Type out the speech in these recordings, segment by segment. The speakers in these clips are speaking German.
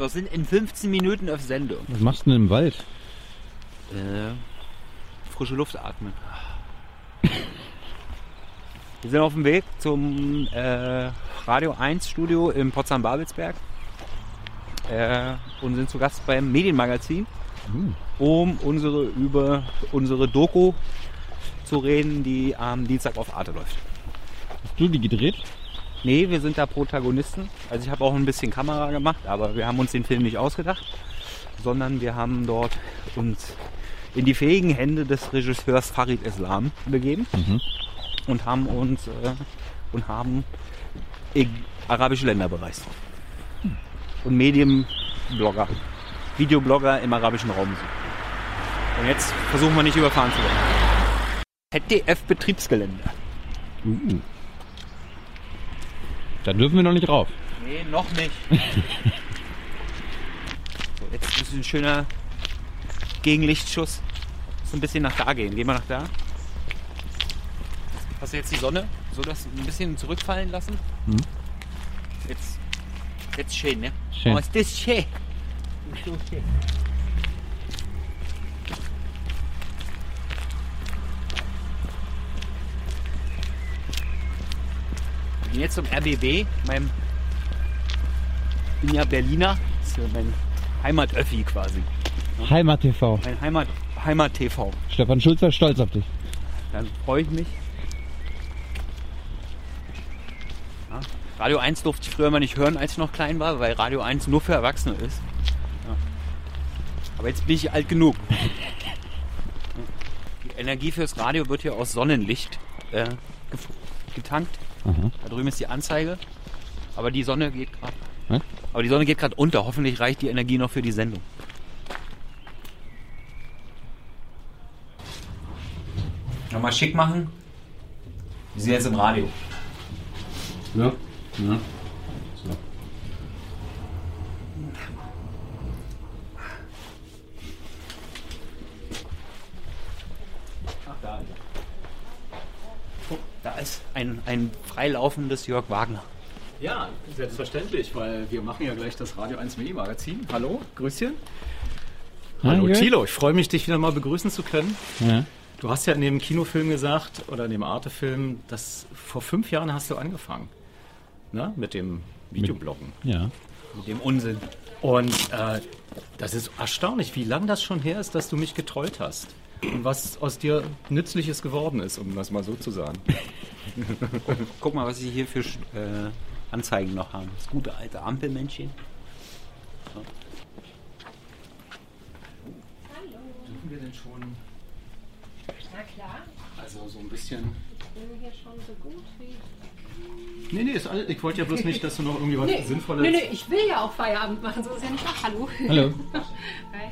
Wir sind in 15 Minuten auf Sendung. Was machst du denn im Wald? Äh, frische Luft atmen. Wir sind auf dem Weg zum äh, Radio 1 Studio in Potsdam-Babelsberg äh, und sind zu Gast beim Medienmagazin, Hm. um unsere über unsere Doku zu reden, die am Dienstag auf Arte läuft. Hast du die gedreht? Nee, wir sind da Protagonisten. Also ich habe auch ein bisschen Kamera gemacht, aber wir haben uns den Film nicht ausgedacht, sondern wir haben dort uns in die fähigen Hände des Regisseurs Farid Islam begeben Mhm. und haben uns äh, und haben eg- arabische Länder bereist. Und Medienblogger, Videoblogger im arabischen Raum sind. Und jetzt versuchen wir nicht überfahren zu werden. ZDF-Betriebsgelände. Uh. Da dürfen wir noch nicht rauf. Nee, noch nicht. so, jetzt ist ein schöner Gegenlichtschuss. So ein bisschen nach da gehen. Gehen wir nach da. Hast du jetzt die Sonne? So das ein bisschen zurückfallen lassen? Mhm. Jetzt, jetzt schön, ne? Schön. Oh, ist das schön. Ist so schön. Wir gehen jetzt zum RBB, meinem bin ja Berliner, das ist ja mein Heimatöffi quasi. Heimat TV. Mein Heimat, Heimat-TV. Stefan Schulz war stolz auf dich. Dann freue ich mich. Ja, Radio 1 durfte ich früher immer nicht hören, als ich noch klein war, weil Radio 1 nur für Erwachsene ist. Ja. Aber jetzt bin ich alt genug. Die Energie fürs Radio wird hier aus Sonnenlicht äh, gef- getankt. Aha. Da drüben ist die Anzeige. Aber die Sonne geht gerade. Aber die Sonne geht gerade unter. Hoffentlich reicht die Energie noch für die Sendung. Nochmal schick machen. Wir sind jetzt im Radio. Ja. ja. So. Ach, da. Guck, da ist ein, freilaufendes Jörg Wagner. Ja, selbstverständlich, weil wir machen ja gleich das Radio 1 Mini Magazin. Hallo, Grüßchen. Hallo Jörg. Thilo, ich freue mich, dich wieder mal begrüßen zu können. Ja. Du hast ja in dem Kinofilm gesagt, oder in dem Arte-Film, dass vor fünf Jahren hast du angefangen. Ne? Mit dem Videobloggen. ja. Mit dem Unsinn. Und äh, das ist erstaunlich, wie lange das schon her ist, dass du mich getrollt hast. Und was aus dir Nützliches geworden ist, um das mal so zu sagen. Guck mal, was sie hier für äh, Anzeigen noch haben. Das gute alte Ampelmännchen. Dürfen wir denn schon, Na klar, also so ein bisschen... ich bin hier schon so gut wie. Nee, nee, ist alles, ich wollte ja bloß nicht, dass du noch irgendwie was Nee, Sinnvolles... nee, nee, ich will ja auch Feierabend machen, so ist ja nicht wahr. Hallo. Hallo. Hi.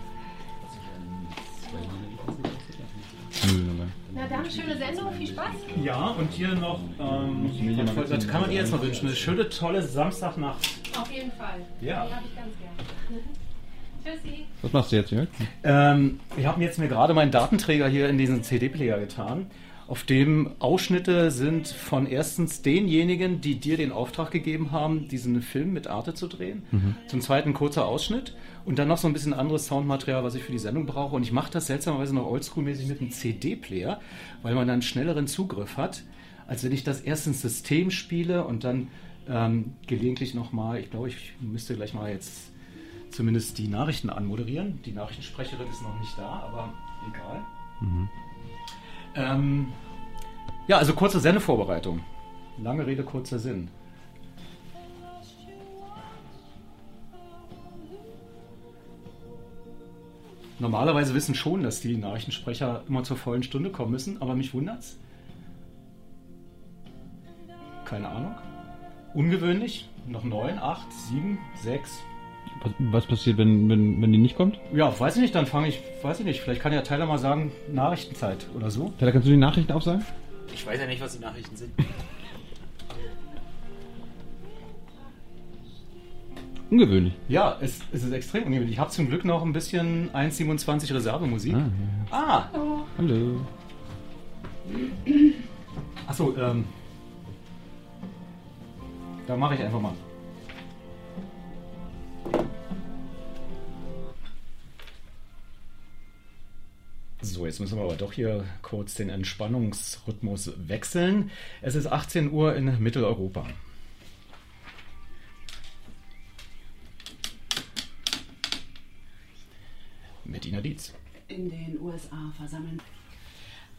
Na dann, schöne Sendung, viel Spaß. Ja, und hier noch, ähm, das kann man dir jetzt noch wünschen, eine schöne, tolle Samstagnacht. Auf jeden Fall. Ja. Die habe ich ganz gern. Tschüssi. Was machst du jetzt, Jörg? Ähm, ich habe jetzt mir gerade meinen Datenträger hier in diesen CD-Player getan, auf dem Ausschnitte sind von erstens denjenigen, die dir den Auftrag gegeben haben, diesen Film mit Arte zu drehen. Zum zweiten kurzer Ausschnitt und dann noch so ein bisschen anderes Soundmaterial, was ich für die Sendung brauche. Und ich mache das seltsamerweise noch oldschool-mäßig mit einem CD-Player, weil man dann schnelleren Zugriff hat, als wenn ich das erst ins System spiele und dann ähm, gelegentlich nochmal, ich glaube, ich müsste gleich mal jetzt zumindest die Nachrichten anmoderieren. Die Nachrichtensprecherin ist noch nicht da, aber egal. Ähm, ja, also kurze Sendevorbereitung. Lange Rede, kurzer Sinn. Normalerweise wissen schon, dass die Nachrichtensprecher immer zur vollen Stunde kommen müssen, aber mich wundert's. Keine Ahnung. Ungewöhnlich. Noch neun, acht, sieben, sechs, Was, was passiert, wenn, wenn, wenn die nicht kommt? Ja, weiß ich nicht, dann fange ich, weiß ich nicht, vielleicht kann ja Tyler mal sagen, Nachrichtenzeit oder so. Tyler, kannst du die Nachrichten aufsagen? Ich weiß ja nicht, was die Nachrichten sind. Ungewöhnlich. Ja, es, es ist extrem ungewöhnlich. Ich habe zum Glück noch ein bisschen 1,27 Reservemusik. Ah, Ah, ja. Hallo. achso, ähm. Da mache ich einfach mal. So, jetzt müssen wir aber doch hier kurz den Entspannungsrhythmus wechseln. Es ist 18 Uhr in Mitteleuropa. Mit Ina Dietz. In den USA versammeln.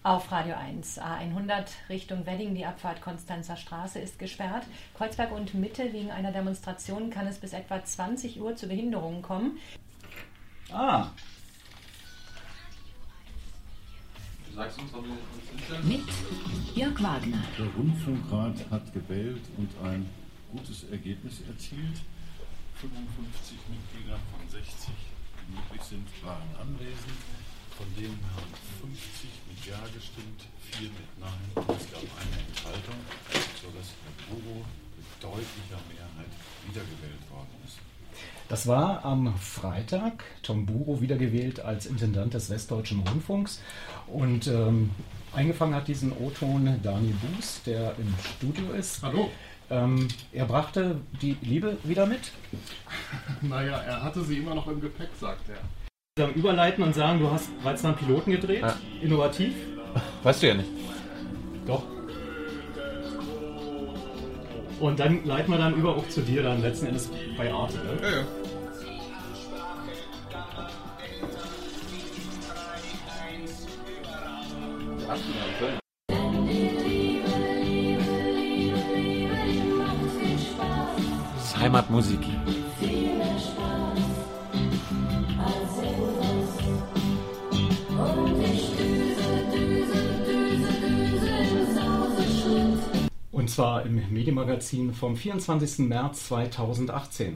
Auf Radio 1, A100 Richtung Wedding, die Abfahrt Konstanzer Straße ist gesperrt. Kreuzberg und Mitte wegen einer Demonstration kann es bis etwa 20 Uhr zu Behinderungen kommen. Ah, Du uns, Mit Jörg Wagner. Der Rundfunkrat hat gewählt und ein gutes Ergebnis erzielt. 55 Mitglieder von 60, die möglich sind, waren anwesend. Von denen haben 50 mit Ja gestimmt, 4 mit Nein und es gab eine Enthaltung, sodass Herr Buro mit deutlicher Mehrheit wiedergewählt worden ist. Das war am Freitag Tom Buro wiedergewählt als Intendant des Westdeutschen Rundfunks. Und ähm, eingefangen hat diesen O-Ton Daniel Buß, der im Studio ist. Hallo. Ähm, er brachte die Liebe wieder mit. Naja, er hatte sie immer noch im Gepäck, sagt er. Dann überleiten und sagen, du hast bereits einen Piloten gedreht. Ja. Innovativ. Weißt du ja nicht. Doch. Und dann leiten wir dann über auch zu dir dann letzten Endes bei Arte. Ne? Ja, ja. Das ist Heimatmusik. Zwar im Medienmagazin vom 24. März 2018.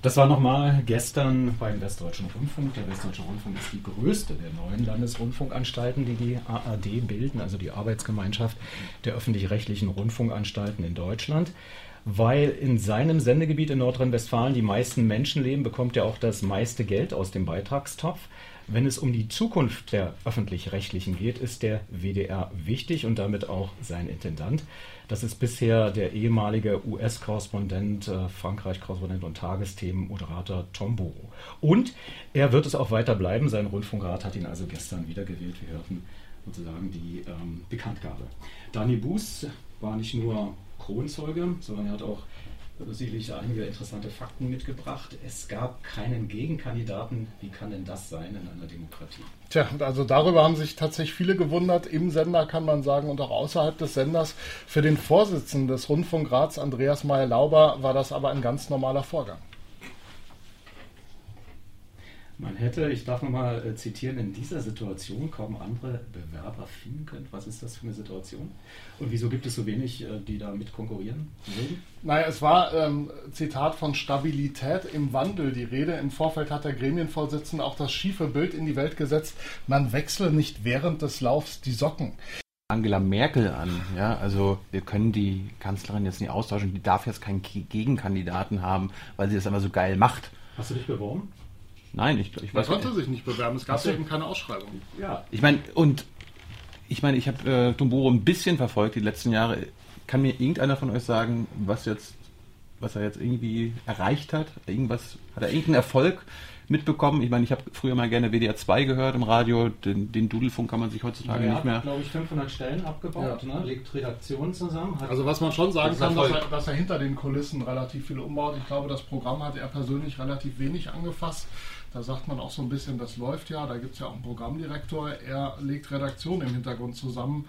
Das war nochmal gestern beim Westdeutschen Rundfunk. Der Westdeutsche Rundfunk ist die größte der neuen Landesrundfunkanstalten, die die ARD bilden, also die Arbeitsgemeinschaft der öffentlich-rechtlichen Rundfunkanstalten in Deutschland. Weil in seinem Sendegebiet in Nordrhein-Westfalen die meisten Menschen leben, bekommt er auch das meiste Geld aus dem Beitragstopf. Wenn es um die Zukunft der öffentlich-rechtlichen geht, ist der WDR wichtig und damit auch sein Intendant. Das ist bisher der ehemalige US-Korrespondent, äh, Frankreich-Korrespondent und Tagesthemenmoderator Tom Boro. Und er wird es auch weiter bleiben. Sein Rundfunkrat hat ihn also gestern wiedergewählt. Wir hörten sozusagen die ähm, Bekanntgabe. Dani Buß war nicht nur Kronzeuge, sondern er hat auch sicherlich einige interessante Fakten mitgebracht. Es gab keinen Gegenkandidaten. Wie kann denn das sein in einer Demokratie? Tja, also darüber haben sich tatsächlich viele gewundert. Im Sender kann man sagen und auch außerhalb des Senders. Für den Vorsitzenden des Rundfunkrats, Andreas Meyer-Lauber, war das aber ein ganz normaler Vorgang. Man hätte, ich darf nochmal äh, zitieren, in dieser Situation kaum andere Bewerber finden können. Was ist das für eine Situation? Und wieso gibt es so wenig, äh, die da mit konkurrieren würden? Naja, es war, ähm, Zitat, von Stabilität im Wandel die Rede. Im Vorfeld hat der Gremienvorsitzende auch das schiefe Bild in die Welt gesetzt. Man wechsle nicht während des Laufs die Socken. Angela Merkel an. Ja, also wir können die Kanzlerin jetzt nicht austauschen. Die darf jetzt keinen Gegenkandidaten haben, weil sie das immer so geil macht. Hast du dich beworben? Nein, ich, ich Man weiß konnte nicht. sich nicht bewerben. Es gab ja eben keine Ausschreibung. Ja. Ich meine, und ich meine, ich habe äh, Dumboro ein bisschen verfolgt die letzten Jahre. Kann mir irgendeiner von euch sagen, was jetzt, was er jetzt irgendwie erreicht hat? Irgendwas, hat er irgendeinen Erfolg mitbekommen? Ich meine, ich habe früher mal gerne WDR 2 gehört im Radio. Den, den Dudelfunk kann man sich heutzutage er nicht hat, mehr. glaube ich, 500 Stellen abgebaut, Ja. ne? legt Redaktionen zusammen. Hat Also was man schon sagen Das ist kann, dass er, dass er hinter den Kulissen relativ viel umbaut. Ich glaube, das Programm hat er persönlich relativ wenig angefasst. Da sagt man auch so ein bisschen, das läuft ja. Da gibt es ja auch einen Programmdirektor. Er legt Redaktion im Hintergrund zusammen,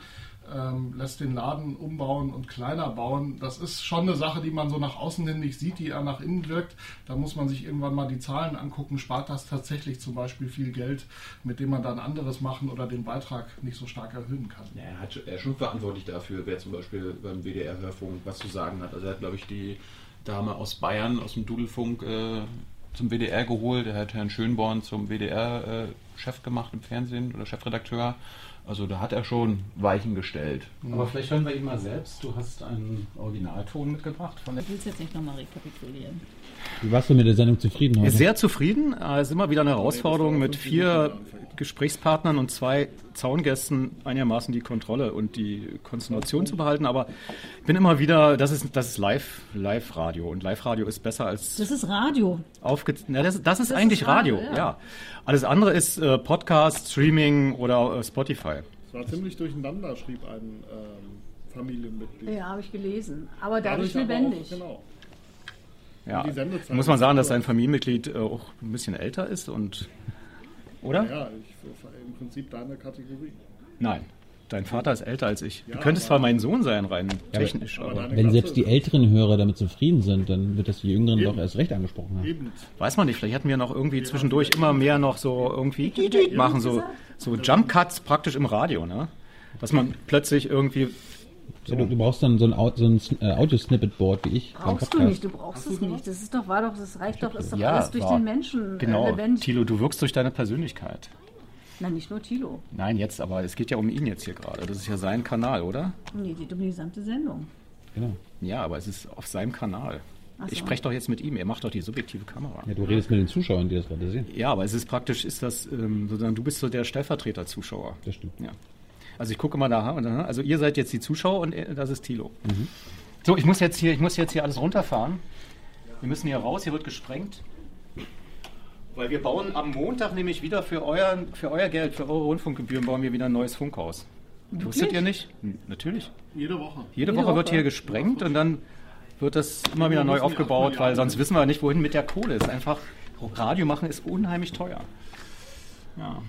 ähm, lässt den Laden umbauen und kleiner bauen. Das ist schon eine Sache, die man so nach außen hin nicht sieht, die er nach innen wirkt. Da muss man sich irgendwann mal die Zahlen angucken. Spart das tatsächlich zum Beispiel viel Geld, mit dem man dann anderes machen oder den Beitrag nicht so stark erhöhen kann? Ja, er, hat, er ist schon verantwortlich dafür, wer zum Beispiel beim WDR-Hörfunk was zu sagen hat. Also er hat, glaube ich, die Dame aus Bayern, aus dem Dudelfunk äh, zum WDR geholt. Er hat Herrn Schönborn zum WDR-Chef gemacht im Fernsehen oder Chefredakteur. Also da hat er schon Weichen gestellt. Aber vielleicht hören wir ihn mal selbst. Du hast einen Originalton mitgebracht von der Ich will es jetzt nicht nochmal rekapitulieren. Wie warst du mit der Sendung zufrieden heute? Sehr zufrieden. Es ist immer wieder eine Herausforderung, mit vier Gesprächspartnern und zwei Zaungästen einigermaßen die Kontrolle und die Konzentration zu behalten. Aber ich bin immer wieder, das ist, das ist Live, Live-Radio. Und Live-Radio ist besser als Das ist Radio. aufge... Na, das, das ist Das eigentlich ist Radio, Radio, ja. ja. Alles andere ist äh, Podcast, Streaming oder äh, Spotify. Es war ziemlich durcheinander, schrieb ein ähm, Familienmitglied. Ja, habe ich gelesen. Aber dadurch lebendig. Auch, genau. Ja. Muss man sagen, dass sein Familienmitglied äh, auch ein bisschen älter ist und... Oder? Ja, ich, im Prinzip deine Kategorie. Nein. Dein Vater ist älter als ich. Du Ja, könntest aber- zwar mein Sohn sein, rein technisch, aber aber, Wenn Klasse selbst die älteren Hörer damit zufrieden sind, dann wird das die Jüngeren Eben. doch erst recht angesprochen haben. Eben. weiß man nicht. Vielleicht hätten wir noch irgendwie zwischendurch immer mehr noch so irgendwie machen, so, so Jump Cuts praktisch im Radio, ne? Dass man plötzlich irgendwie. Ja, du, du brauchst dann so ein, so ein äh, Audio-Snippet-Board wie ich Brauchst du nicht, du brauchst es nicht. Das ist doch, war doch, das reicht doch, ist doch Ja, alles durch war- den Menschen Genau, äh, lebendig. Tilo, du wirkst durch deine Persönlichkeit. Na, nicht nur Tilo. Nein, jetzt, aber es geht ja um ihn jetzt hier gerade. Das ist ja sein Kanal, oder? Nee, geht um die gesamte Sendung. Genau. Ja, aber es ist auf seinem Kanal. Ach Ich so. spreche doch jetzt mit ihm. Er macht doch die subjektive Kamera. Ja, du redest mit den Zuschauern, die das gerade sehen. Ja, aber es ist praktisch, ist das, ähm, sozusagen, du bist so der Stellvertreter-Zuschauer. Das stimmt. Ja. Also ich gucke mal da, da- also ihr seid jetzt die Zuschauer und er- das ist Thilo. Mhm. So, ich muss jetzt hier, ich muss jetzt hier alles runterfahren. Wir müssen hier raus, hier wird gesprengt. Weil wir bauen am Montag nämlich wieder für euer, für euer Geld, für eure Rundfunkgebühren, bauen wir wieder ein neues Funkhaus. Wusstet ihr nicht? Natürlich. Jede Woche. Jede, Jede Woche, wird hier gesprengt und dann wird das immer wieder neu aufgebaut, weil sonst wissen wir nicht, wohin mit der Kohle. Es ist einfach, Radio machen ist unheimlich teuer. Ja.